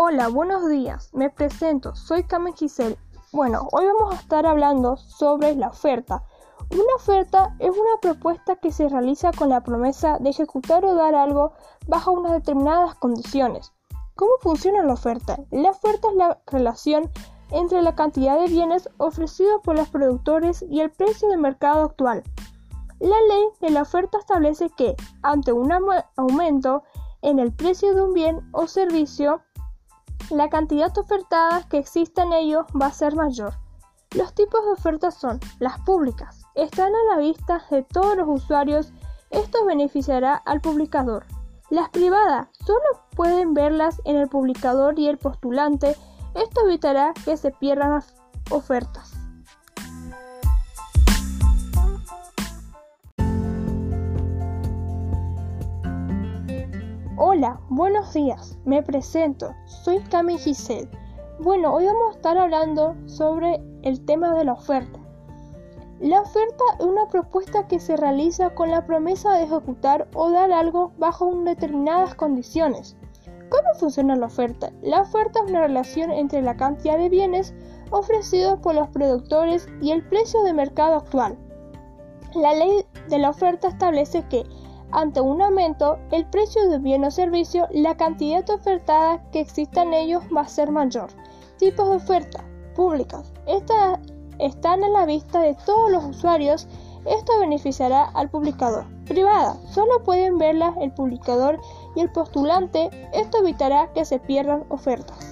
Hola, buenos días. Me presento, soy Carmen Giselle. Bueno, hoy vamos a estar hablando sobre la oferta. Una oferta es una propuesta que se realiza con la promesa de ejecutar o dar algo bajo unas determinadas condiciones. ¿Cómo funciona la oferta? La oferta es la relación entre la cantidad de bienes ofrecidos por los productores y el precio de mercado actual. La ley de la oferta establece que, ante un aumento en el precio de un bien o servicio, la cantidad ofertada que exista en ellos va a ser mayor. Los tipos de ofertas son las públicas, están a la vista de todos los usuarios, esto beneficiará al publicador. Las privadas solo pueden verlas en el publicador y el postulante, esto evitará que se pierdan las ofertas. Hola, buenos días. Me presento. Soy Cami Giselle. Bueno, hoy vamos a estar hablando sobre el tema de la oferta. La oferta es una propuesta que se realiza con la promesa de ejecutar o dar algo bajo determinadas condiciones. ¿Cómo funciona la oferta? La oferta es una relación entre la cantidad de bienes ofrecidos por los productores y el precio de mercado actual. La ley de la oferta establece que ante un aumento, el precio de bien o servicio, la cantidad ofertada que exista en ellos va a ser mayor. Tipos de oferta públicas. Estas están a la vista de todos los usuarios. Esto beneficiará al publicador. Privada. Solo pueden verla el publicador y el postulante. Esto evitará que se pierdan ofertas.